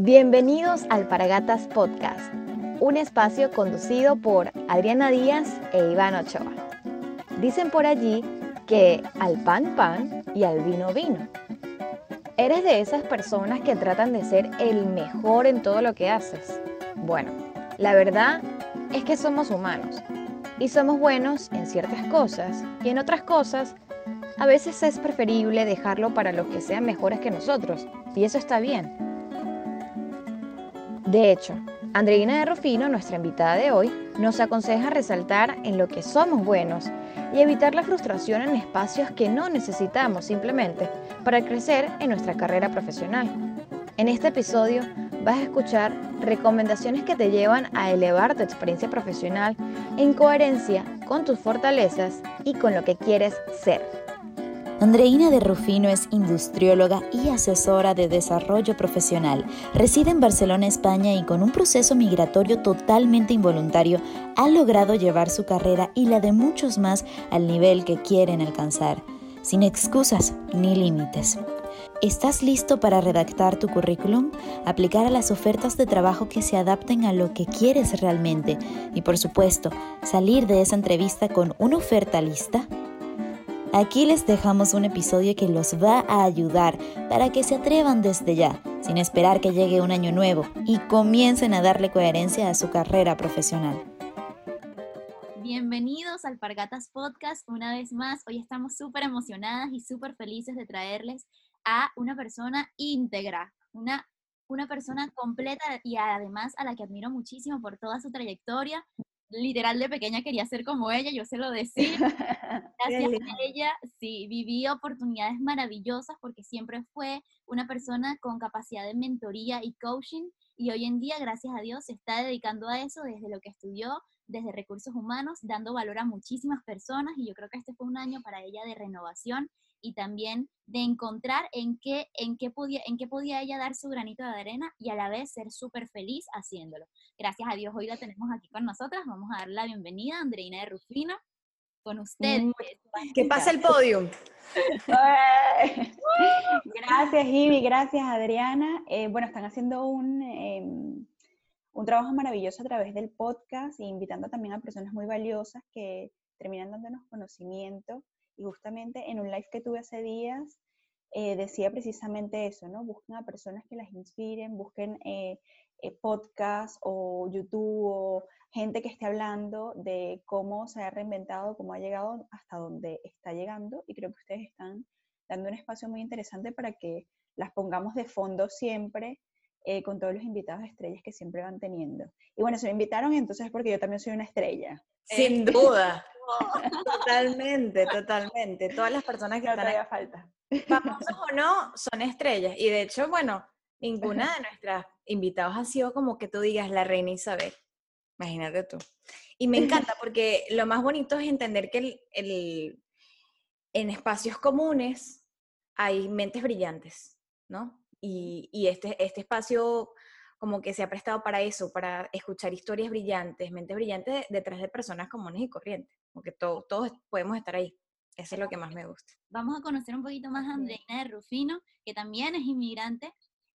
Bienvenidos al Paragatas Podcast, un espacio conducido por Adriana Díaz e Iván Ochoa. Dicen por allí que al pan pan y al vino vino. ¿Eres de esas personas que tratan de ser el mejor en todo lo que haces? Bueno, la verdad es que somos humanos y somos buenos en ciertas cosas y en otras cosas a veces es preferible dejarlo para los que sean mejores que nosotros y eso está bien. De hecho, Andreina de Rufino, nuestra invitada de hoy, nos aconseja resaltar en lo que somos buenos y evitar la frustración en espacios que no necesitamos simplemente para crecer en nuestra carrera profesional. En este episodio vas a escuchar recomendaciones que te llevan a elevar tu experiencia profesional en coherencia con tus fortalezas y con lo que quieres ser. Andreina de Rufino es industrióloga y asesora de desarrollo profesional. Reside en Barcelona, España y con un proceso migratorio totalmente involuntario ha logrado llevar su carrera y la de muchos más al nivel que quieren alcanzar, sin excusas ni límites. ¿Estás listo para redactar tu currículum? Aplicar a las ofertas de trabajo que se adapten a lo que quieres realmente y por supuesto, salir de esa entrevista con una oferta lista? Aquí les dejamos un episodio que los va a ayudar para que se atrevan desde ya, sin esperar que llegue un año nuevo, y comiencen a darle coherencia a su carrera profesional. Bienvenidos al Pargatas Podcast una vez más. Hoy estamos súper emocionadas y súper felices de traerles a una persona íntegra, una, una persona completa y además a la que admiro muchísimo por toda su trayectoria, literal de pequeña quería ser como ella, yo se lo decía. Gracias a ella, sí, viví oportunidades maravillosas porque siempre fue una persona con capacidad de mentoría y coaching y hoy en día, gracias a Dios, se está dedicando a eso desde lo que estudió, desde recursos humanos, dando valor a muchísimas personas y yo creo que este fue un año para ella de renovación y también de encontrar en qué, en qué, podía, en qué podía ella dar su granito de arena y a la vez ser súper feliz haciéndolo. Gracias a Dios hoy la tenemos aquí con nosotras. Vamos a dar la bienvenida a Andreina de Rufino con ustedes. Que pasa el podium. gracias, Ivy, gracias, Adriana. Eh, bueno, están haciendo un, em, un trabajo maravilloso a través del podcast, invitando también a personas muy valiosas que terminan dándonos conocimiento y justamente en un live que tuve hace días, eh, decía precisamente eso, ¿no? Busquen a personas que las inspiren, busquen eh, eh, podcasts o YouTube o gente que esté hablando de cómo se ha reinventado, cómo ha llegado hasta donde está llegando. Y creo que ustedes están dando un espacio muy interesante para que las pongamos de fondo siempre con todos los invitados estrellas que siempre van teniendo. Y bueno, se me invitaron entonces porque yo también soy una estrella. Sin duda. Totalmente, totalmente. Todas las personas que no están falta. famosos o no, son estrellas. Y de hecho, bueno, ninguna de nuestras invitados ha sido como que tú digas la reina Isabel. Imagínate tú. Y me encanta porque lo más bonito es entender que el, en espacios comunes hay mentes brillantes, ¿no? Y, y este, este espacio como que se ha prestado para eso, para escuchar historias brillantes, mentes brillantes detrás de personas comunes y corrientes, porque todos podemos estar ahí. Eso es lo que más me gusta. Vamos a conocer un poquito más a Andreina de Rufino, que también es inmigrante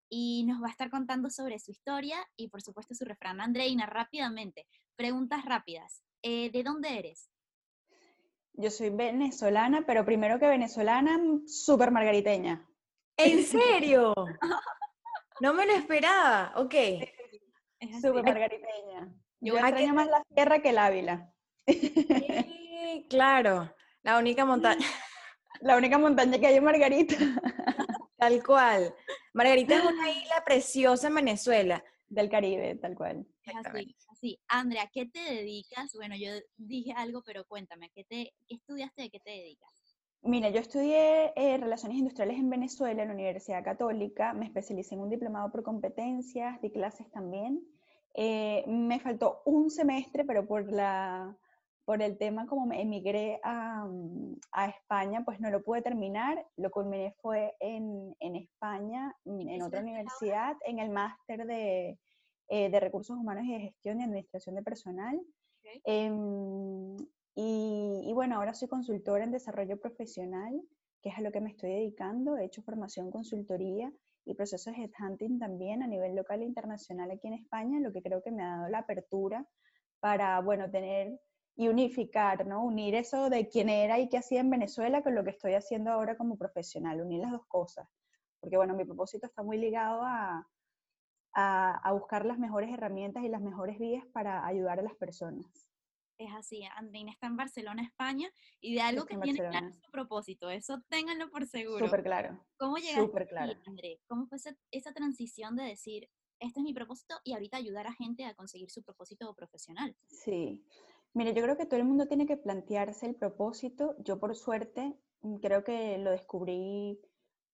y nos va a estar contando sobre su historia y por supuesto su refrán. Andreina, rápidamente, preguntas rápidas. Eh, ¿De dónde eres? Yo soy venezolana, pero primero que venezolana, súper margariteña. ¿En serio? No me lo esperaba, ok. Súper margariteña. Yo extraño más la sierra que el Ávila. Sí, claro, la única montaña. La única montaña que hay en Margarita. Tal cual. Margarita es una isla preciosa en Venezuela. Del Caribe, tal cual. Así, así. Andrea, ¿qué te dedicas? Bueno, yo dije algo, pero cuéntame, ¿qué, te, qué estudiaste? ¿De qué te dedicas? Mira, yo estudié eh, Relaciones Industriales en Venezuela, en la Universidad Católica, me especialicé en un diplomado por competencias, di clases también. Eh, me faltó un semestre, pero por, la, por el tema como emigré a, mm, a España, pues no lo pude terminar. Lo culminé fue en, en España, en otra universidad, en el máster de, eh, de Recursos Humanos y de Gestión y Administración de Personal. Em, y, bueno, ahora soy consultora en desarrollo profesional, que es a lo que me estoy dedicando. He hecho formación consultoría y procesos de headhunting también a nivel local e internacional aquí en España, lo que creo que me ha dado la apertura para, bueno, tener y unificar, ¿no? Unir eso de quién era y qué hacía en Venezuela con lo que estoy haciendo ahora como profesional, unir las dos cosas. Porque, bueno, mi propósito está muy ligado a, a, buscar las mejores herramientas y las mejores vías para ayudar a las personas. Es así, Andreina está en Barcelona, España, y de algo que tiene claro su propósito, eso ténganlo por seguro. Súper claro. ¿Cómo llegaste claro. André? ¿Cómo fue esa, esa transición de decir, este es mi propósito y ahorita ayudar a gente a conseguir su propósito profesional? Sí, Mire, yo creo que todo el mundo tiene que plantearse el propósito. Yo por suerte mm, creo que lo descubrí,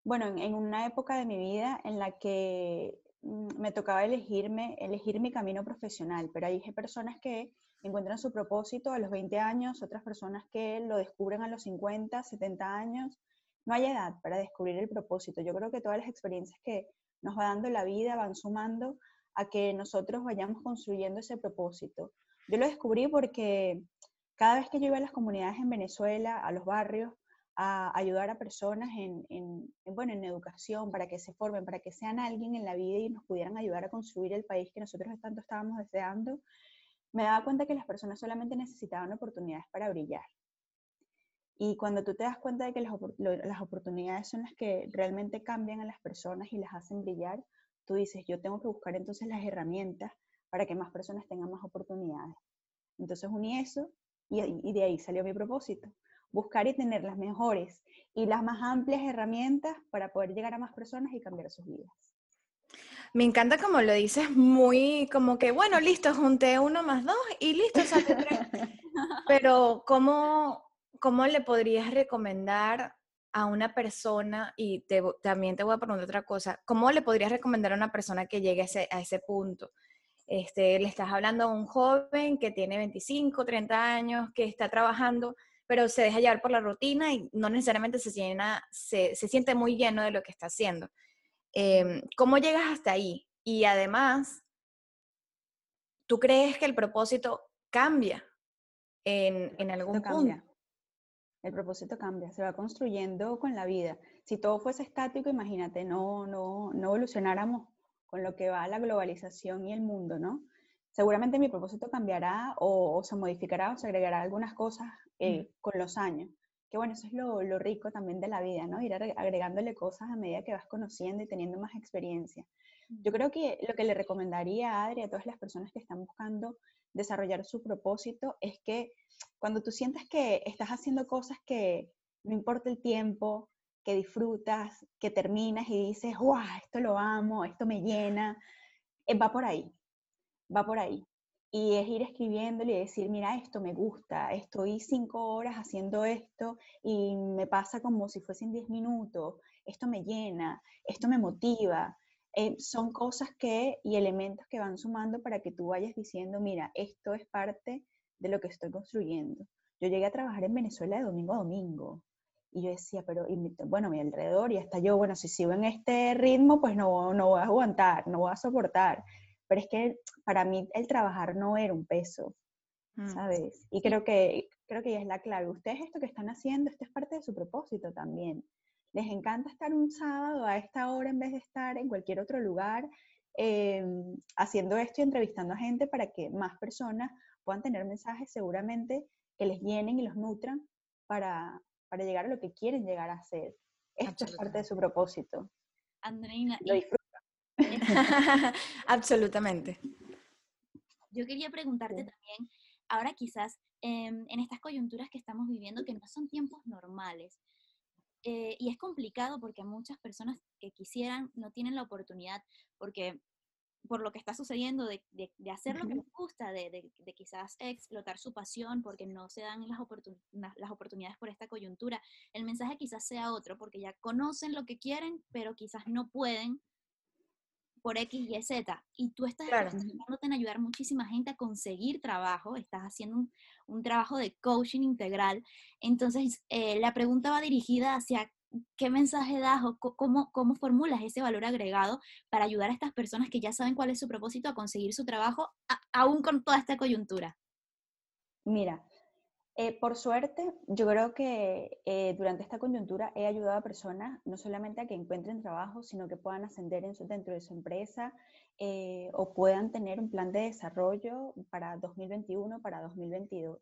bueno, en, una época de mi vida en la que mm, me tocaba elegirme, elegir mi camino profesional, pero hay personas que encuentran su propósito a los 20 años, otras personas que lo descubren a los 50, 70 años. No hay edad para descubrir el propósito. Yo creo que todas las experiencias que nos va dando la vida van sumando a que nosotros vayamos construyendo ese propósito. Yo lo descubrí porque cada vez que yo iba a las comunidades en Venezuela, a los barrios, a ayudar a personas en, bueno, en educación, para que se formen, para que sean alguien en la vida y nos pudieran ayudar a construir el país que nosotros tanto estábamos deseando, me daba cuenta que las personas solamente necesitaban oportunidades para brillar. Y cuando tú te das cuenta de que las, las oportunidades son las que realmente cambian a las personas y las hacen brillar, tú dices, yo tengo que buscar entonces las herramientas para que más personas tengan más oportunidades. Entonces uní eso y, de ahí salió mi propósito, buscar y tener las mejores y las más amplias herramientas para poder llegar a más personas y cambiar sus vidas. Me encanta como lo dices, muy como que, bueno, listo, junté uno más dos y listo, sale tres. Pero, ¿cómo, ¿cómo le podrías recomendar a una persona, y también te voy a preguntar otra cosa, ¿cómo le podrías recomendar a una persona que llegue a ese, a ese punto? Este, le estás hablando a un joven que tiene 25, 30 años, que está trabajando, pero se deja llevar por la rutina y no necesariamente se, llena, se, siente muy lleno de lo que está haciendo. Em, ¿Cómo llegas hasta ahí? Y además, ¿tú crees que el propósito cambia en, en algún punto? El propósito cambia, se va construyendo con la vida. Si todo fuese estático, imagínate, no, no, no evolucionáramos con lo que va la globalización y el mundo, ¿no? Seguramente mi propósito cambiará o, se modificará o se agregará algunas cosas eh, con los años. Que bueno, eso es lo, lo, rico también de la vida, ¿no? Ir agregándole cosas a medida que vas conociendo y teniendo más experiencia. Yo creo que lo que le recomendaría a Adri a todas las personas que están buscando desarrollar su propósito es que cuando tú sientas que estás haciendo cosas que no importa el tiempo, que disfrutas, que terminas y dices, ¡guau! Esto lo amo, esto me llena. Eh, va por ahí, va por ahí. Y es ir escribiéndole y decir, mira, esto me gusta, estoy cinco horas haciendo esto y me pasa como si fuesen diez minutos, esto me llena, esto me motiva. Eh, son cosas que y elementos que van sumando para que tú vayas diciendo, mira, esto es parte de lo que estoy construyendo. Yo llegué a trabajar en Venezuela de domingo a domingo. Y yo decía, pero bueno, mi alrededor y hasta yo, bueno, si sigo en este ritmo, pues no, no voy a aguantar, no voy a soportar. Pero es que para mí el trabajar no era un peso, mm. ¿sabes? Y creo que, creo que ya es la clave. Ustedes esto que están haciendo, esto es parte de su propósito también. Les encanta estar un sábado a esta hora en vez de estar en cualquier otro lugar em, haciendo esto y entrevistando a gente para que más personas puedan tener mensajes seguramente que les llenen y los nutran para, para llegar a lo que quieren llegar a ser. Esto es parte de su propósito. Andreina. Lo disfruta. Absolutamente. Yo quería preguntarte también, ahora quizás em, en estas coyunturas que estamos viviendo, que no son tiempos normales, eh, y es complicado porque muchas personas que quisieran no tienen la oportunidad, porque por lo que está sucediendo, de, de, hacer lo que les gusta, de, de, quizás explotar su pasión porque no se dan las, las oportunidades por esta coyuntura. El mensaje quizás sea otro, porque ya conocen lo que quieren, pero quizás no pueden por X, Y, Z. Y tú estás claro. en ayudar muchísima gente a conseguir trabajo, estás haciendo un, un trabajo de coaching integral. Entonces, eh, la pregunta va dirigida hacia ¿qué mensaje das o cómo, cómo formulas ese valor agregado para ayudar a estas personas que ya saben cuál es su propósito a conseguir su trabajo, aún con toda esta coyuntura? Mira, Eh, por suerte, yo creo que eh, durante esta coyuntura he ayudado a personas no solamente a que encuentren trabajo, sino que puedan ascender en su, dentro de su empresa eh, o puedan tener un plan de desarrollo para 2021, para 2022.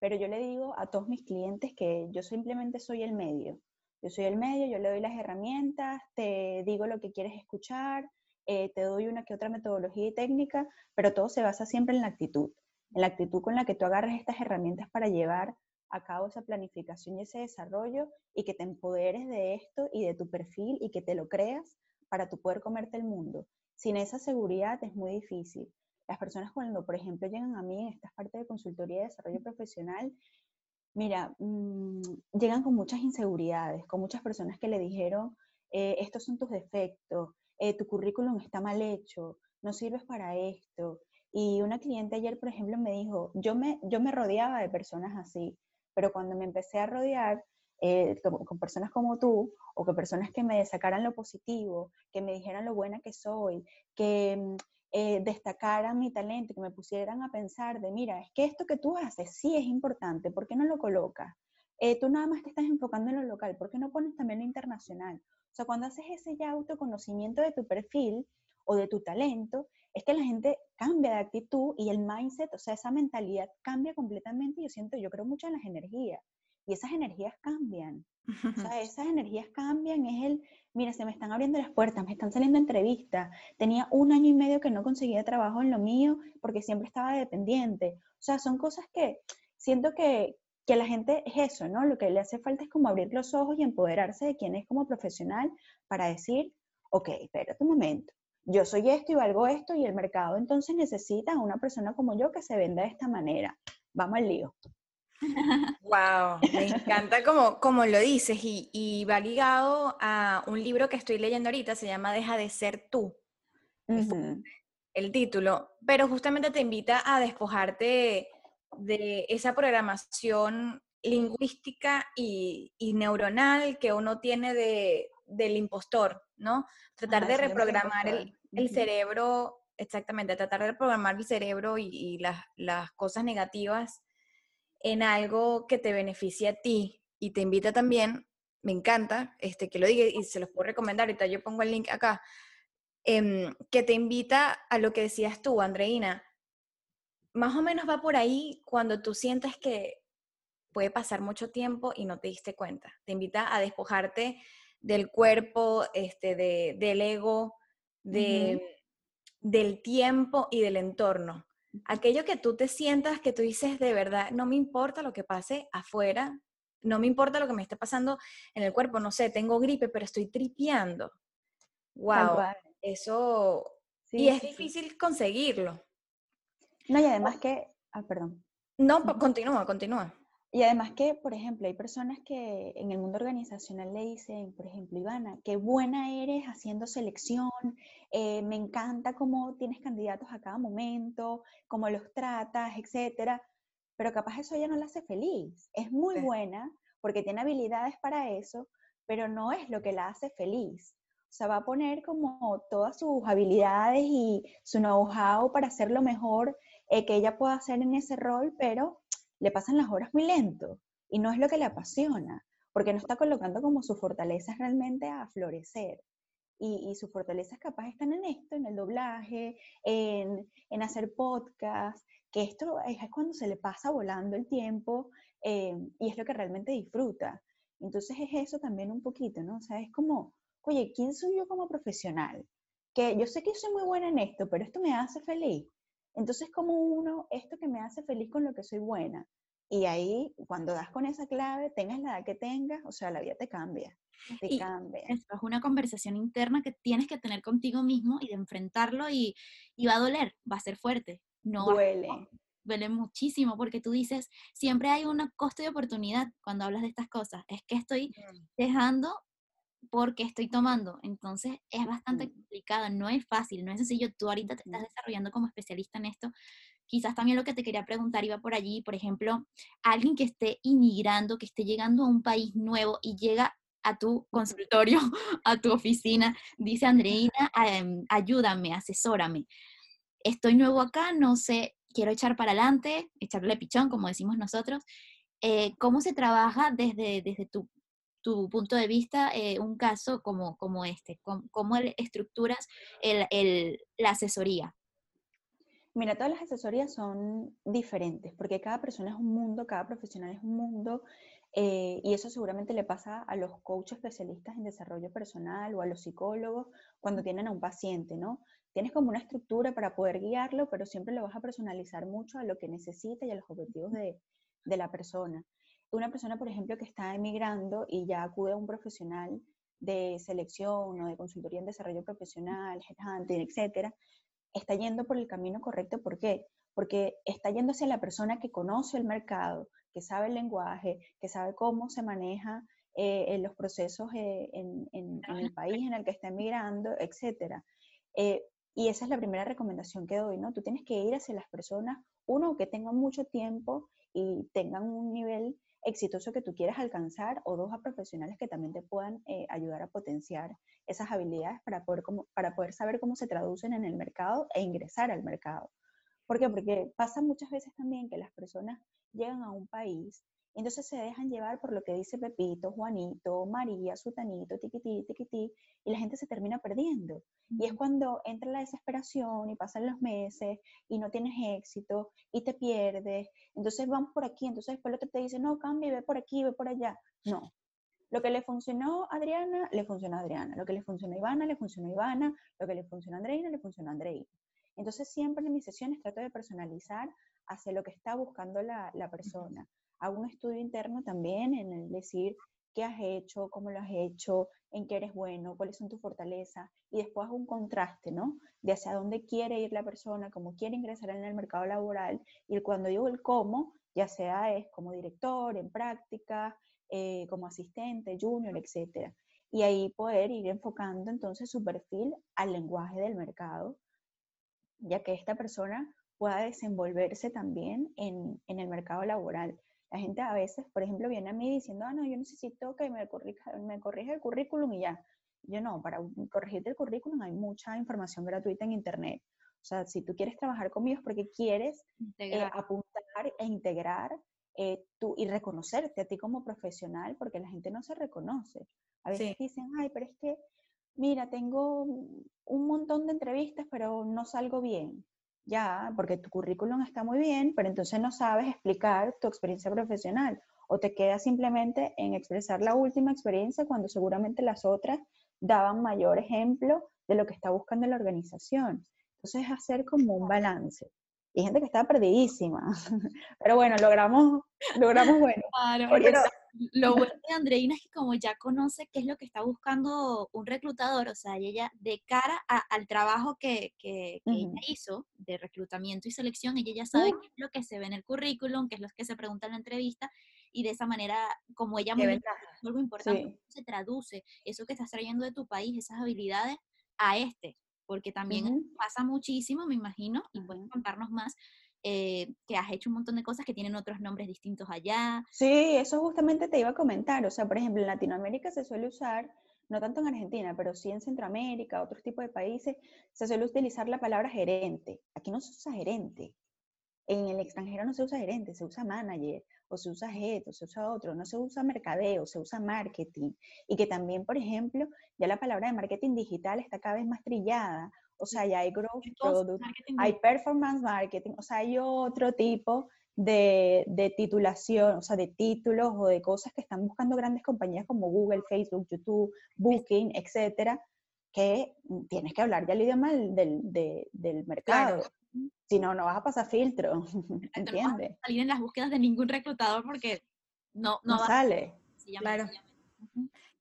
Pero yo le digo a todos mis clientes que yo simplemente soy el medio. Yo soy el medio, yo le doy las herramientas, te digo lo que quieres escuchar, te doy una que otra metodología y técnica, pero todo se basa siempre en la actitud en la actitud con la que tú agarres estas herramientas para llevar a cabo esa planificación y ese desarrollo y que te empoderes de esto y de tu perfil y que te lo creas para tu poder comerte el mundo. Sin esa seguridad es muy difícil. Las personas cuando, por ejemplo, llegan a mí en estas partes de consultoría de desarrollo profesional, mira, mm, llegan con muchas inseguridades, con muchas personas que le dijeron, eh, estos son tus defectos, eh, tu currículum está mal hecho, no sirves para esto, y una cliente ayer, por ejemplo, me dijo, yo me, yo me rodeaba de personas así, pero cuando me empecé a rodear eh, con, personas como tú, o con personas que me sacaran lo positivo, que me dijeran lo buena que soy, que mm, eh, destacaran mi talento, que me pusieran a pensar de, mira, es que esto que tú haces sí es importante, ¿por qué no lo colocas? Eh, tú nada más te estás enfocando en lo local, ¿por qué no pones también lo internacional? O sea, cuando haces ese ya autoconocimiento de tu perfil o de tu talento, es que la gente cambia de actitud y el mindset, o sea, esa mentalidad cambia completamente. Yo siento, yo creo mucho en las energías y esas energías cambian. O sea, esas energías cambian, es el, mira, se me están abriendo las puertas, me están saliendo entrevistas. Tenía un año y medio que no conseguía trabajo en lo mío porque siempre estaba dependiente. O sea, son cosas que siento que, que la gente es eso, ¿no? Lo que le hace falta es como abrir los ojos y empoderarse de quién es como profesional para decir, ok, espérate un momento, yo soy esto y valgo esto y el mercado entonces necesita a una persona como yo que se venda de esta manera. Vamos al lío. Wow, me encanta como, como lo dices y, va ligado a un libro que estoy leyendo ahorita, se llama Deja de ser tú. El título, pero justamente te invita a despojarte de esa programación lingüística y, y neuronal que uno tiene de, del impostor, ¿no? Tratar de reprogramar el, cerebro, exactamente, tratar de reprogramar el cerebro y, las, cosas negativas en algo que te beneficie a ti y te invita también, me encanta, este, que lo diga y se los puedo recomendar, ahorita yo pongo el link acá, em, que te invita a lo que decías tú, Andreina, más o menos va por ahí cuando tú sientes que puede pasar mucho tiempo y no te diste cuenta. Te invita a despojarte del cuerpo, este, de, del ego, de, del tiempo y del entorno. Aquello que tú te sientas, que tú dices de verdad, no me importa lo que pase afuera, no me importa lo que me esté pasando en el cuerpo, no sé, tengo gripe, pero estoy tripeando. Wow, eso... y es difícil conseguirlo. No, y además que... Ah, perdón. No, continúa, continúa. Y además que, por ejemplo, hay personas que en el mundo organizacional le dicen, por ejemplo, Ivana, qué buena eres haciendo selección, eh, me encanta cómo tienes candidatos a cada momento, cómo los tratas, etcétera. Pero capaz eso ya no la hace feliz. Es muy buena porque tiene habilidades para eso, pero no es lo que la hace feliz. O sea, va a poner como todas sus habilidades y su know-how para hacer lo mejor eh, que ella pueda hacer en ese rol, pero le pasan las horas muy lento y no es lo que le apasiona, porque no está colocando como sus fortalezas realmente a florecer. Y, sus fortalezas capaz están en esto, en el doblaje, en, hacer podcast, que esto es, cuando se le pasa volando el tiempo eh, y es lo que realmente disfruta. Entonces es eso también un poquito, ¿no? O sea, es como, oye, ¿quién soy yo como profesional? Que yo sé que soy muy buena en esto, pero esto me hace feliz. Entonces, como uno, esto que me hace feliz con lo que soy buena. Y ahí, cuando das con esa clave, tengas la edad que tengas, o sea, la vida te cambia. Te cambia. es una conversación interna que tienes que tener contigo mismo y de enfrentarlo y, va a doler, va a ser fuerte. No duele. duele muchísimo porque tú dices, siempre hay un costo de oportunidad cuando hablas de estas cosas. Es que estoy dejando porque estoy tomando. Entonces es bastante complicado, no es fácil, no es sencillo. Tú ahorita te estás desarrollando como especialista en esto. Quizás también lo que te quería preguntar iba por allí, por ejemplo, alguien que esté inmigrando, que esté llegando a un país nuevo y llega a tu consultorio, a tu oficina, dice Andreina, em, ayúdame, asesórame. Estoy nuevo acá, no sé, quiero echar para adelante, echarle pichón, como decimos nosotros, eh, ¿cómo se trabaja desde, desde tu, tu punto de vista eh, un caso como, como este? ¿Cómo, cómo estructuras el, el, la asesoría? Mira, todas las asesorías son diferentes porque cada persona es un mundo, cada profesional es un mundo eh, y eso seguramente le pasa a los coaches especialistas en desarrollo personal o a los psicólogos cuando tienen a un paciente, ¿no? Tienes como una estructura para poder guiarlo, pero siempre lo vas a personalizar mucho a lo que necesita y a los objetivos de, de la persona. Una persona, por ejemplo, que está emigrando y ya acude a un profesional de selección o de consultoría en desarrollo profesional, headhunting, etcétera, está yendo por el camino correcto. ¿Por qué? Porque está yendo hacia la persona que conoce el mercado, que sabe el lenguaje, que sabe cómo se maneja eh, en los procesos eh, en, el país en el que está emigrando, etc. Eh, y esa es la primera recomendación que doy, ¿no? Tú tienes que ir hacia las personas, uno, que tengan mucho tiempo y tengan un nivel exitoso que tú quieras alcanzar, o dos, a profesionales que también te puedan ayudar a potenciar esas habilidades para poder, como, para poder saber cómo se traducen en el mercado e ingresar al mercado. ¿Por qué? Porque pasa muchas veces también que las personas llegan a un país, entonces se dejan llevar por lo que dice Pepito, Juanito, María, Sutanito, tiquití, tiquití, y la gente se termina perdiendo. Y es cuando entra la desesperación y pasan los meses y no tienes éxito y te pierdes. Entonces vamos por aquí, entonces después el otro te dice, no, cambia, ve por aquí, ve por allá. No. Lo que le funcionó a Adriana, le funcionó a Adriana. Lo que le funcionó a Ivana, le funcionó a Ivana. Lo que le funcionó a Andreina, le funcionó a Andreina. Entonces siempre en mis sesiones trato de personalizar hacia lo que está buscando la, la persona. Hago un estudio interno también en el decir qué has hecho, cómo lo has hecho, en qué eres bueno, cuáles son tus fortalezas, y después hago un contraste, ¿no? De hacia dónde quiere ir la persona, cómo quiere ingresar en el mercado laboral, y cuando digo el cómo, ya sea es como director, en práctica, eh, como asistente, junior, etc. Y ahí poder ir enfocando entonces su perfil al lenguaje del mercado, ya que esta persona pueda desenvolverse también en, en, el mercado laboral. La gente a veces, por ejemplo, viene a mí diciendo, ah, no, yo necesito que me corrija, me corrija el currículum y ya. Yo no, para corregirte el currículum hay mucha información gratuita en Internet. O sea, si tú quieres trabajar conmigo es porque quieres eh, apuntar e integrar eh, tú, y reconocerte a ti como profesional, porque la gente no se reconoce. A veces dicen, ay, pero es que, mira, tengo un montón de entrevistas, pero no salgo bien ya, porque tu currículum está muy bien, pero entonces no sabes explicar tu experiencia profesional o te quedas simplemente en expresar la última experiencia cuando seguramente las otras daban mayor ejemplo de lo que está buscando la organización. Entonces, hacer como un balance. Y gente que está perdidísima. Pero bueno, logramos, logramos bueno. Claro, lo bueno de Andreina es que como ya conoce qué es lo que está buscando un reclutador, o sea, ella de cara al trabajo que, que, ella hizo de reclutamiento y selección, ella ya sabe qué es lo que se ve en el currículum, qué es lo que se pregunta en la entrevista, y de esa manera, como ella me algo importante, se traduce eso que estás trayendo de tu país, esas habilidades, a este, porque también pasa muchísimo, me imagino, y pueden contarnos más, eh, que has hecho un montón de cosas que tienen otros nombres distintos allá. Sí, eso justamente te iba a comentar. O sea, por ejemplo, en Latinoamérica se suele usar, no tanto en Argentina, pero sí en Centroamérica, otros tipos de países, se suele utilizar la palabra gerente. Aquí no se usa gerente. En el extranjero no se usa gerente, se usa manager, o se usa head, o se usa otro, no se usa mercadeo, se usa marketing. Y que también, por ejemplo, ya la palabra de marketing digital está cada vez más trillada, o sea, ya hay growth product, hay performance marketing, o sea, hay otro tipo de, de, titulación, o sea, de títulos o de cosas que están buscando grandes compañías como Google, Facebook, YouTube, Booking, etcétera, que tienes que hablar ya el idioma del, del, mercado. Si no, no vas a pasar filtro, ¿entiendes? No salir en las búsquedas de ningún reclutador porque no, no, sale. claro.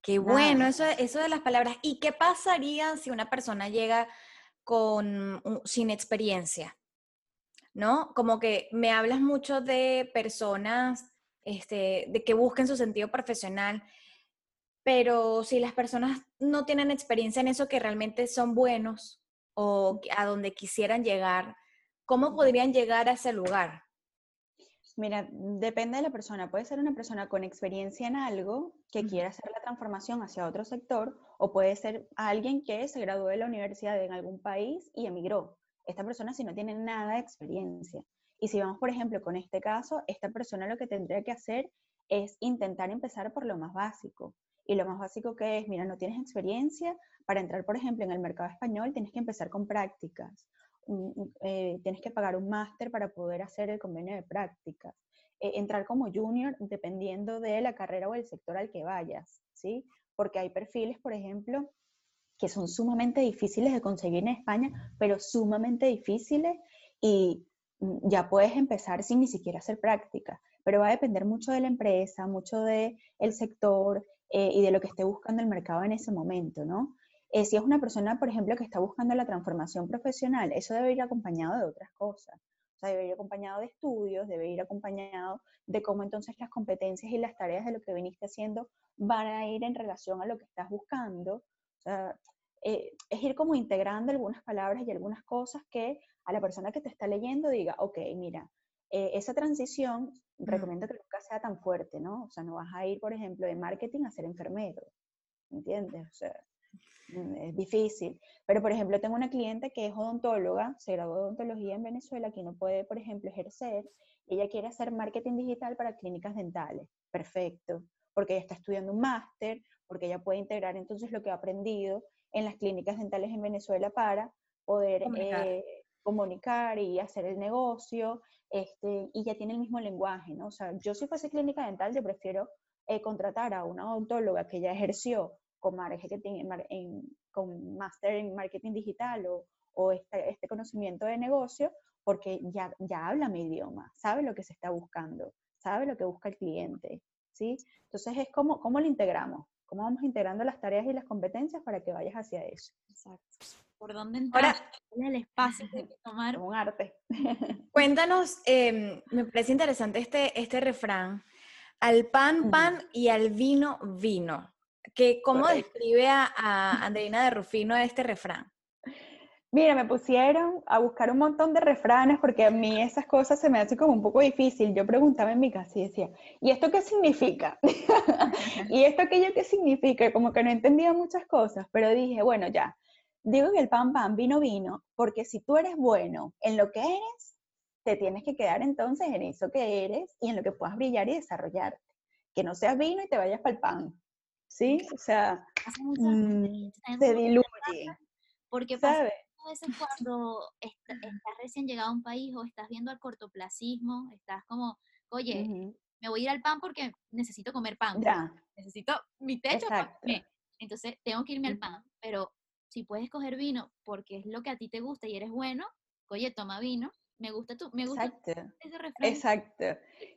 Qué bueno, eso, eso de las palabras. ¿Y qué pasaría si una persona llega con, sin experiencia, ¿no? Como que me hablas mucho de personas, este, de que busquen su sentido profesional, pero si las personas no tienen experiencia en eso que realmente son buenos o a donde quisieran llegar, ¿cómo podrían llegar a ese lugar? Mira, depende de la persona. Puede ser una persona con experiencia en algo que quiera hacer la transformación hacia otro sector o puede ser alguien que se graduó de la universidad en algún país y emigró. Esta persona si no tiene nada de experiencia. Y si vamos, por ejemplo, con este caso, esta persona lo que tendría que hacer es intentar empezar por lo más básico. Y lo más básico que es, mira, no tienes experiencia, para entrar, por ejemplo, en el mercado español tienes que empezar con prácticas. Eh, tienes que pagar un máster para poder hacer el convenio de prácticas. Eh, entrar como junior dependiendo de la carrera o el sector al que vayas, ¿sí? Porque hay perfiles, por ejemplo, que son sumamente difíciles de conseguir en España, pero sumamente difíciles y mm, ya puedes empezar sin ni siquiera hacer práctica, pero va a depender mucho de la empresa, mucho del el sector eh, y de lo que esté buscando el mercado en ese momento, ¿no? Eh, si es una persona, por ejemplo, que está buscando la transformación profesional, eso debe ir acompañado de otras cosas debe ir acompañado de estudios, debe ir acompañado de cómo entonces las competencias y las tareas de lo que viniste haciendo van a ir en relación a lo que estás buscando. O sea, eh, es ir como integrando algunas palabras y algunas cosas que a la persona que te está leyendo diga, ok, mira, eh, esa transición recomiendo que nunca sea tan fuerte, ¿no? O sea, no vas a ir, por ejemplo, de marketing a ser enfermero, ¿entiendes? O sea, Mm, es difícil. Pero, por ejemplo, tengo una cliente que es odontóloga, se graduó de odontología en Venezuela, que no puede, por ejemplo, ejercer. Ella quiere hacer marketing digital para clínicas dentales. Perfecto, porque ella está estudiando un máster, porque ella puede integrar entonces lo que ha aprendido en las clínicas dentales en Venezuela para poder comunicar, eh, y hacer el negocio, este, y ya tiene el mismo lenguaje, ¿no? O sea, yo si fuese clínica dental, yo prefiero eh, contratar a una odontóloga que ya ejerció con marketing, en, con máster en marketing digital o, o este, este, conocimiento de negocio, porque ya, ya habla mi idioma, sabe lo que se está buscando, sabe lo que busca el cliente, ¿sí? Entonces es como, ¿cómo lo integramos? ¿Cómo vamos integrando las tareas y las competencias para que vayas hacia eso? Exacto. ¿Por dónde entrar? Ahora, el espacio de tomar. un arte. Cuéntanos, em, me parece interesante este, este refrán, al pan, pan y al vino, vino. ¿Cómo describe a, Andreina de Rufino este refrán? Mira, me pusieron a buscar un montón de refranes porque a mí esas cosas se me hacen como un poco difícil. Yo preguntaba en mi casa y decía, ¿y esto qué significa? ¿Y esto aquello qué significa? Como que no entendía muchas cosas, pero dije, bueno, ya, digo que el pan pan, vino vino, porque si tú eres bueno en lo que eres, te tienes que quedar entonces en eso que eres y en lo que puedas brillar y desarrollarte. Que no seas vino y te vayas para el pan. ¿Sí? O sea, mm, se diluye. Porque pasa a veces cuando estás recién llegado a un país o estás viendo el cortoplacismo, estás como, oye, me voy a ir al pan porque necesito comer pan. Necesito mi techo. Entonces tengo que irme al pan. Pero si puedes coger vino porque es lo que a ti te gusta y eres bueno, oye, toma vino me gusta tú, me gusta Exacto. ese refrán. Exacto.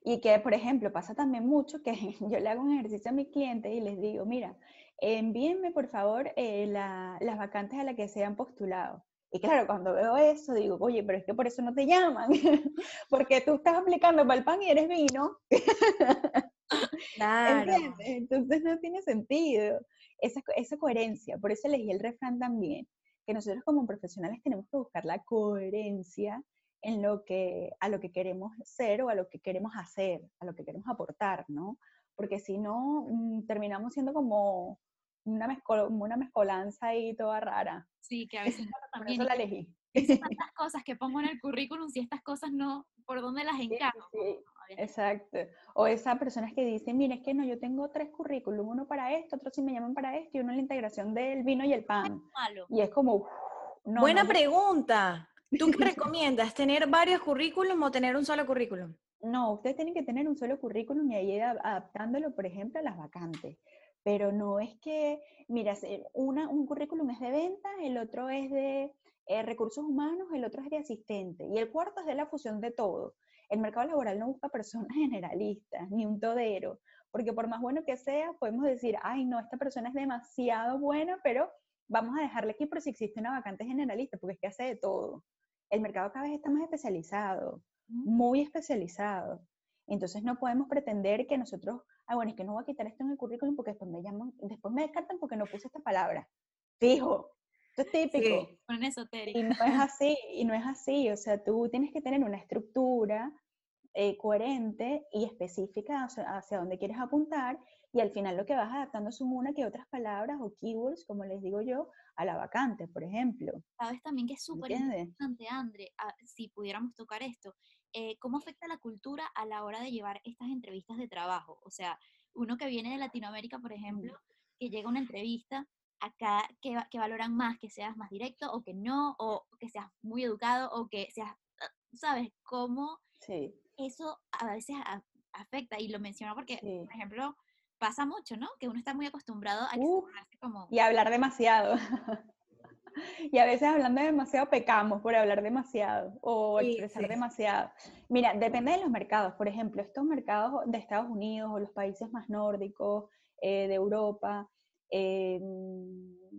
Y que, por ejemplo, pasa también mucho que yo le hago un ejercicio a mis clientes y les digo, mira, envíenme por favor eh, las vacantes a las que se han postulado. Y claro, cuando veo eso, digo, oye, pero es que por eso no te llaman, porque tú estás aplicando para el pan y eres vino. Claro. Entonces no tiene sentido esa, esa coherencia. Por eso elegí el refrán también, que nosotros como profesionales tenemos que buscar la coherencia en lo que, a lo que queremos ser o a lo que queremos hacer, a lo que queremos aportar, ¿no? Porque si no, mm, terminamos siendo como una, una mezcolanza ahí toda rara. Sí, que a veces también. Por eso la elegí. Tantas cosas que pongo en el currículum, si estas cosas no, ¿por dónde las encajo? Sí, exacto. O esas personas que dicen, mira, es que no, yo tengo tres currículum, uno para esto, otro si me llaman para esto, y uno en la integración del vino y el pan. Y es como, no, Buena pregunta. ¿Tú qué recomiendas? ¿Tener varios currículum o tener un solo currículum? No, ustedes tienen que tener un solo currículum y ir adaptándolo, por ejemplo, a las vacantes. Pero no es que, mira, una, un currículum es de venta, el otro es de eh, recursos humanos, el otro es de asistente y el cuarto es de la fusión de todo. El mercado laboral no busca personas generalistas, ni un todero, porque por más bueno que sea, podemos decir, ay, no, esta persona es demasiado buena, pero vamos a dejarle aquí por si existe una vacante generalista, porque es que hace de todo el mercado cada vez está más especializado, muy especializado. Entonces no podemos pretender que nosotros, ah, bueno, es que no voy a quitar esto en el currículum porque después me llaman, después me descartan porque no puse esta palabra. Fijo, esto es típico. Sí, un esotérico. Y no es así, y no es así. O sea, tú tienes que tener una estructura eh, coherente y específica hacia, hacia dónde quieres apuntar y al final lo que vas adaptando son una que otras palabras o keywords, como les digo yo, a la vacante, por ejemplo. Sabes también que es súper interesante, Andre, ah, si pudiéramos tocar esto, eh, ¿cómo afecta la cultura a la hora de llevar estas entrevistas de trabajo? O sea, uno que viene de Latinoamérica, por ejemplo, que llega a una entrevista, acá que, que, valoran más que seas más directo o que no, o que seas muy educado o que seas, ah, ¿sabes? ¿Cómo sí. Eso a veces afecta? Y lo menciono porque, por ejemplo, pasa mucho, ¿no? Que uno está muy acostumbrado a como... Y hablar demasiado. y a veces hablando demasiado pecamos por hablar demasiado o expresar demasiado. Mira, depende de los mercados. Por ejemplo, estos mercados de Estados Unidos o los países más nórdicos, eh, de Europa, eh,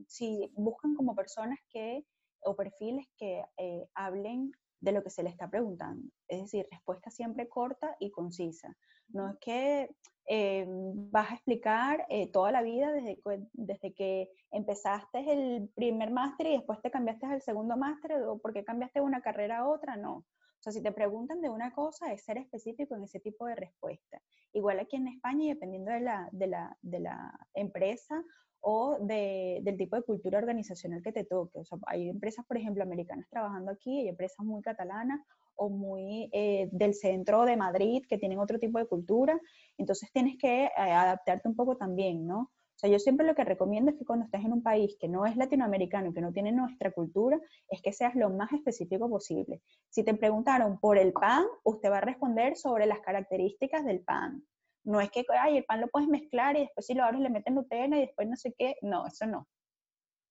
si buscan como personas que o perfiles que eh, hablen de lo que se le está preguntando. Es decir, respuesta siempre corta y concisa. No es que eh, vas a explicar eh, toda la vida desde, desde que empezaste el primer máster y después te cambiaste al segundo máster o porque cambiaste de una carrera a otra, no. Sea, si te preguntan de una cosa, es ser específico en ese tipo de respuesta. Igual aquí en España, y dependiendo de la, de la, de la empresa o de, del tipo de cultura organizacional que te toque. O sea, hay empresas, por ejemplo, americanas trabajando aquí, hay empresas muy catalanas o muy eh, del centro de Madrid que tienen otro tipo de cultura. Entonces tienes que eh, adaptarte un poco también, ¿no? O sea, yo siempre lo que recomiendo es que cuando estés en un país que no es latinoamericano y que no tiene nuestra cultura, es que seas lo más específico posible. Si te preguntaron por el pan, usted va a responder sobre las características del pan. No es que, ay, el pan lo puedes mezclar y después si lo abres le metes Nutella y después no sé qué. No, eso no.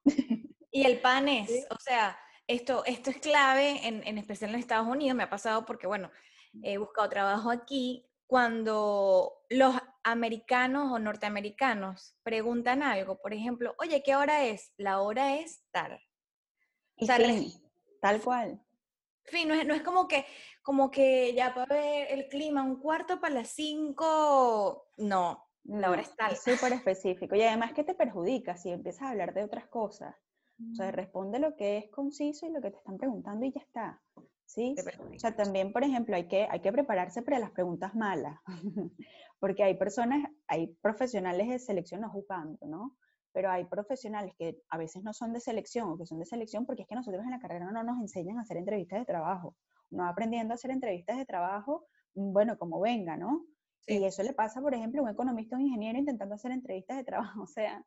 Y el pan es, o sea, esto, esto es clave, en, en especial en Estados Unidos, me ha pasado porque, bueno, he buscado trabajo aquí, cuando los americanos o norteamericanos preguntan algo, por ejemplo, oye, ¿qué hora es? La hora es tal. tal cual. fin, no es, no es como que, como que ya para ver el clima, un cuarto para las cinco, no, la hora es tal. Es súper específico. Y además que te perjudica si empiezas a hablar de otras cosas. O sea, mm. responde lo que es conciso y lo que te están preguntando y ya está. ¿Sí? O sea, también, por ejemplo, hay que, hay que prepararse para las preguntas malas, porque hay personas, hay profesionales de selección no jugando, ¿no? Pero hay profesionales que a veces no son de selección o que son de selección porque es que nosotros en la carrera no nos enseñan a hacer entrevistas de trabajo no aprendiendo a hacer entrevistas de trabajo, mm, bueno, como venga, ¿no? Y eso le pasa, por ejemplo, a un economista o un ingeniero intentando hacer entrevistas de trabajo. O sea,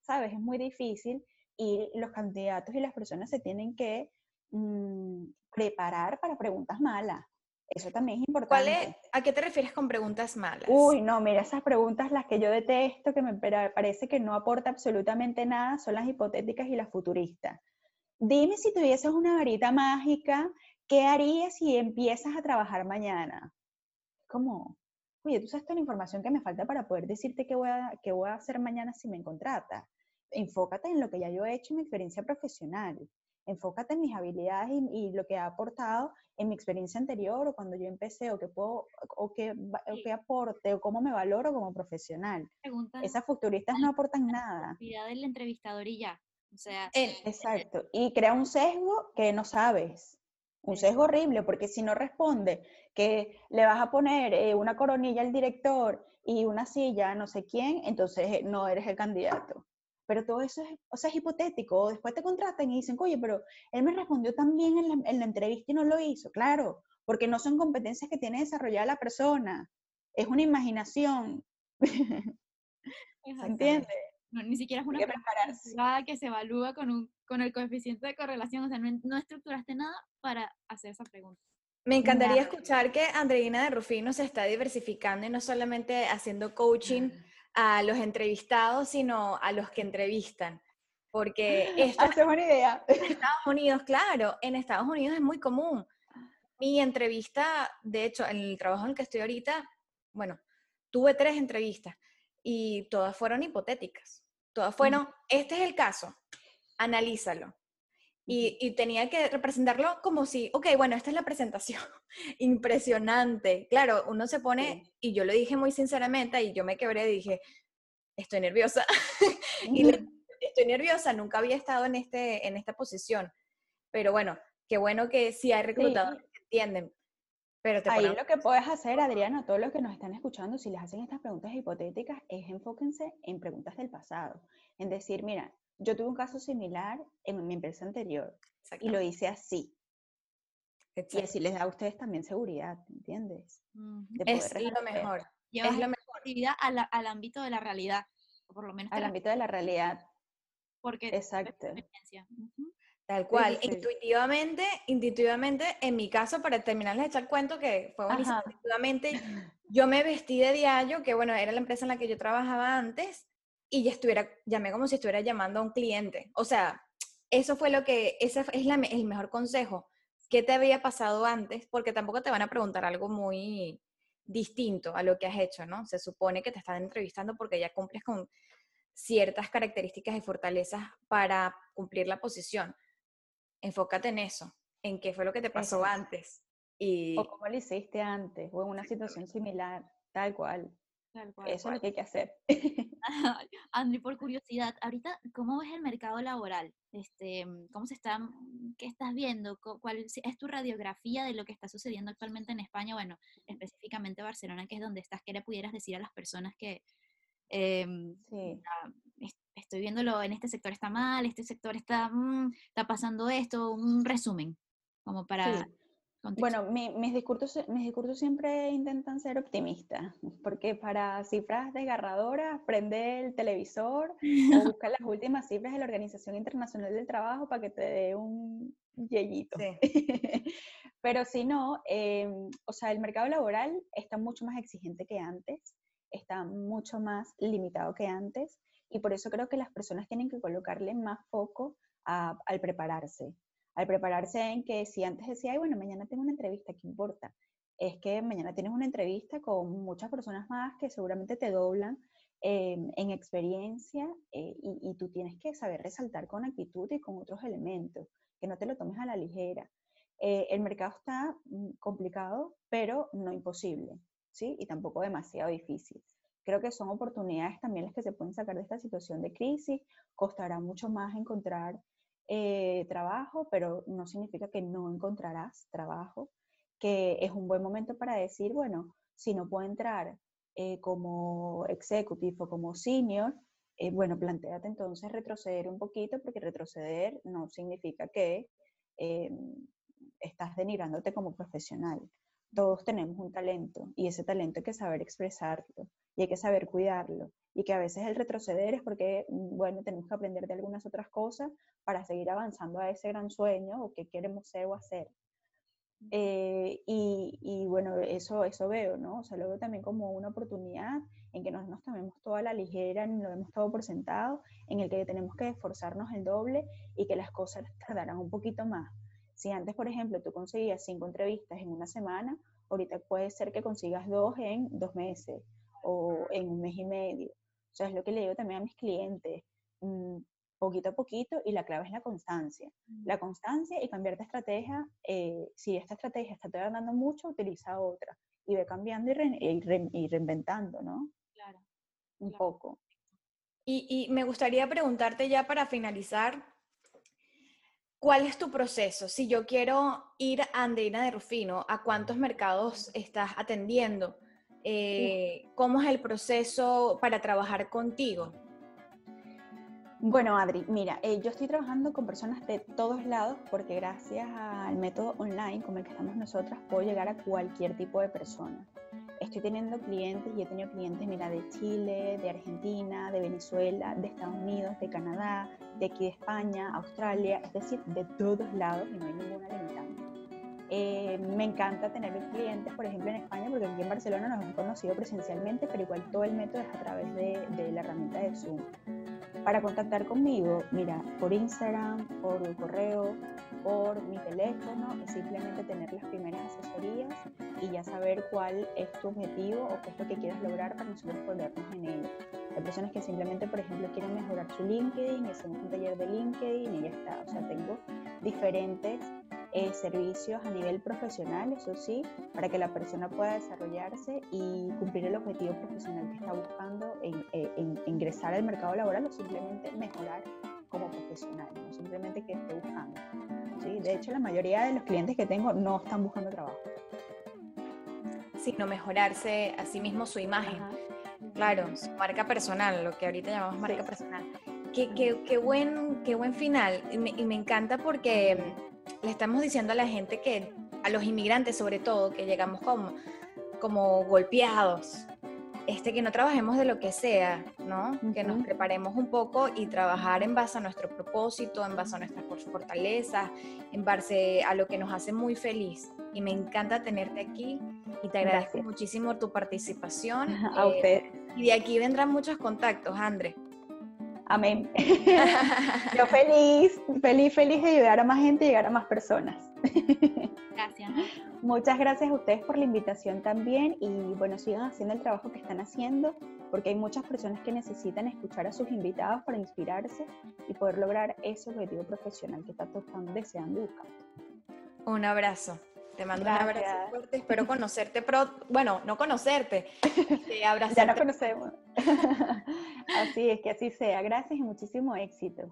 ¿sabes? Es muy difícil y los candidatos y las personas se tienen que mm, preparar para preguntas malas. Eso también es importante. ¿A qué te refieres con preguntas malas? Uy, no, mira, esas preguntas las que yo detesto, que me parece que no aporta absolutamente nada, son las hipotéticas y las futuristas. Dime si tuvieses una varita mágica ¿qué harías si empiezas a trabajar mañana? Como, oye, tú sabes toda la información que me falta para poder decirte qué voy a, qué voy a hacer mañana si me contratas. Enfócate en lo que ya yo he hecho en mi experiencia profesional. Enfócate en mis habilidades y, lo que ha aportado en mi experiencia anterior o cuando yo empecé o qué puedo o qué, o aporte o cómo me valoro como profesional. Esas futuristas no aportan nada. La del entrevistador y ya. O sea, exacto. Y crea un sesgo que no sabes. Un sesgo horrible, porque si no responde que le vas a poner eh, una coronilla al director y una silla a no sé quién, entonces eh, no eres el candidato. Pero todo eso es, o sea, es hipotético. Después te contratan y dicen, oye, pero él me respondió también en la, en la entrevista y no lo hizo. Claro, porque no son competencias que tiene desarrollada la persona. Es una imaginación. ¿Entiendes? ni siquiera es una pregunta que se evalúa con, un, con el coeficiente de correlación, o sea, no, estructuraste nada para hacer esa pregunta. Me encantaría escuchar que Andreina de Rufino se está diversificando y no solamente haciendo coaching a los entrevistados, sino a los que entrevistan. Porque esto es buena idea. En Estados Unidos, claro, en Estados Unidos es muy común. Mi entrevista, de hecho, en el trabajo en el que estoy ahorita, bueno, tuve tres entrevistas y todas fueron hipotéticas. Todas fueron, este es el caso, analízalo. Y, tenía que representarlo como si, ok, bueno, esta es la presentación. Impresionante. Claro, uno se pone, y yo lo dije muy sinceramente, y yo me quebré y dije, estoy nerviosa. y estoy nerviosa, nunca había estado en, este, en esta posición. Pero bueno, qué bueno que sí hay reclutadores que entienden. Pero te Ahí ponen- lo que puedes hacer, Adriana, todos los que nos están escuchando, si les hacen estas preguntas hipotéticas, es enfóquense en preguntas del pasado. En decir, mira, yo tuve un caso similar en mi empresa anterior y lo hice así. Y así les da a ustedes también seguridad, ¿entiendes? Es lo mejor. Llevas Es lo mejor. creatividad a la- al ámbito de la realidad, o por lo menos Al ámbito de la realidad. porque Exacto. Tal cual, sí. intuitivamente, intuitivamente, en mi caso, para terminarles de echar el cuento, que fue buenísimo, intuitivamente, yo me vestí de diario, que bueno, era la empresa en la que yo trabajaba antes, y ya estuviera, llamé como si estuviera llamando a un cliente. O sea, eso fue lo que, ese es la el mejor consejo. ¿Qué te había pasado antes? Porque tampoco te van a preguntar algo muy distinto a lo que has hecho, ¿no? Se supone que te están entrevistando porque ya cumples con ciertas características y fortalezas para cumplir la posición enfócate en eso, en qué fue lo que te pasó antes. Y O cómo lo hiciste antes, o en una situación similar, tal cual. Tal cual. Eso es lo que hay que hacer. Andri, por curiosidad, ahorita, ¿cómo ves el mercado laboral? Este, mm, ¿Cómo se está, mm, qué estás viendo? ¿Cuál es tu radiografía de lo que está sucediendo actualmente en España? Bueno, específicamente Barcelona, que es donde estás. ¿Qué le pudieras decir a las personas que em, Sí. ah, es- estoy viéndolo en este sector está mal, este sector está, mm, está pasando esto? Un resumen, como para Sí. Contexto- Bueno, mi- mis, discursos, mis discursos siempre intentan ser optimistas, porque para cifras desgarradoras, prende el televisor o busca las últimas cifras de la Organización Internacional del Trabajo para que te dé un yeyito. Sí. Pero si no, em, o sea, el mercado laboral está mucho más exigente que antes, está mucho más limitado que antes, y por eso creo que las personas tienen que colocarle más foco a- al prepararse al prepararse en que si antes decía, ay, bueno, mañana tengo una entrevista, ¿qué importa? Es que mañana tienes una entrevista con muchas personas más que seguramente te doblan eh, en experiencia eh, y, y tú tienes que saber resaltar con actitud y con otros elementos, que no te lo tomes a la ligera. Eh, el mercado está mm, complicado, pero no imposible, ¿sí? Y tampoco demasiado difícil. Creo que son oportunidades también las que se pueden sacar de esta situación de crisis. Costará mucho más encontrar eh, trabajo, pero no significa que no encontrarás trabajo, que es un buen momento para decir, bueno, si no puedo entrar eh, como executive o como senior, eh, bueno, planteate entonces retroceder un poquito, porque retroceder no significa que eh, estás denigrándote como profesional. Todos tenemos un talento y ese talento hay que saber expresarlo y hay que saber cuidarlo. Y que a veces el retroceder es porque, mm, bueno, tenemos que aprender de algunas otras cosas para seguir avanzando a ese gran sueño o que queremos ser o hacer. Eh, y, y, bueno, eso, eso veo, ¿no? O sea, lo veo también como una oportunidad en que no nos tomemos toda la ligera ni lo vemos todo por sentado, en el que tenemos que esforzarnos el doble y que las cosas tardarán un poquito más. Si antes, por ejemplo, tú conseguías cinco entrevistas en una semana, ahorita puede ser que consigas dos en dos meses o en un mes y medio. O sea, es lo que le digo también a mis clientes, mmm, poquito a poquito y la clave es la constancia. La constancia y cambiar de estrategia. Eh, si esta estrategia está tardando mucho, utiliza otra y ve cambiando y, re, y, re, y reinventando, ¿no? Claro. Un claro. poco. Y, y me gustaría preguntarte ya para finalizar, ¿cuál es tu proceso? Si yo quiero ir a Andreina de Rufino, ¿a cuántos mercados estás atendiendo? Eh, ¿Cómo es el proceso para trabajar contigo? Bueno, Adri, mira, eh, yo estoy trabajando con personas de todos lados porque gracias al método online como el que estamos nosotras puedo llegar a cualquier tipo de persona. Estoy teniendo clientes y he tenido clientes, mira, de Chile, de Argentina, de Venezuela, de Estados Unidos, de Canadá, de aquí de España, Australia, es decir, de todos lados y no hay ninguna limitante. Eh, me encanta tener clientes, por ejemplo, en España, porque aquí en Barcelona nos han conocido presencialmente, pero igual todo el método es a través de, de la herramienta de Zoom. Para contactar conmigo, mira, por Instagram, por correo, por mi teléfono, es simplemente tener las primeras asesorías y ya saber cuál es tu objetivo o qué es lo que quieres lograr para nosotros ponernos en ello. Hay personas que simplemente, por ejemplo, quieren mejorar su LinkedIn hacemos un taller de LinkedIn y ya está. O sea, tengo diferentes eh, servicios a nivel profesional, eso sí, para que la persona pueda desarrollarse y cumplir el objetivo profesional que está buscando en, en, en ingresar al mercado laboral o simplemente mejorar como profesional, no simplemente que esté buscando. ¿sí? De hecho, la mayoría de los clientes que tengo no están buscando trabajo. sino mejorarse a sí mismo su imagen. Claro, su marca personal, lo que ahorita llamamos marca personal. Qué, qué, qué, buen, qué buen final. Y me, y me encanta porque le estamos diciendo a la gente que, a los inmigrantes sobre todo, que llegamos como, como golpeados, este, que no trabajemos de lo que sea, ¿no? Que nos preparemos un poco y trabajar en base a nuestro propósito, en base a nuestras fortalezas, en base a lo que nos hace muy feliz. Y me encanta tenerte aquí y te agradezco muchísimo tu participación. A eh, usted. Y de aquí vendrán muchos contactos, André. Amén. Yo feliz, feliz, feliz de ayudar a más gente y llegar a más personas. Gracias. Muchas gracias a ustedes por la invitación también y bueno, sigan haciendo el trabajo que están haciendo porque hay muchas personas que necesitan escuchar a sus invitados para inspirarse y poder lograr ese objetivo profesional que tanto están deseando y buscando. Un abrazo. Te mando un abrazo fuerte. Espero conocerte pronto. Bueno, no conocerte. Este, ya nos conocemos. así es, que así sea. Gracias y muchísimo éxito.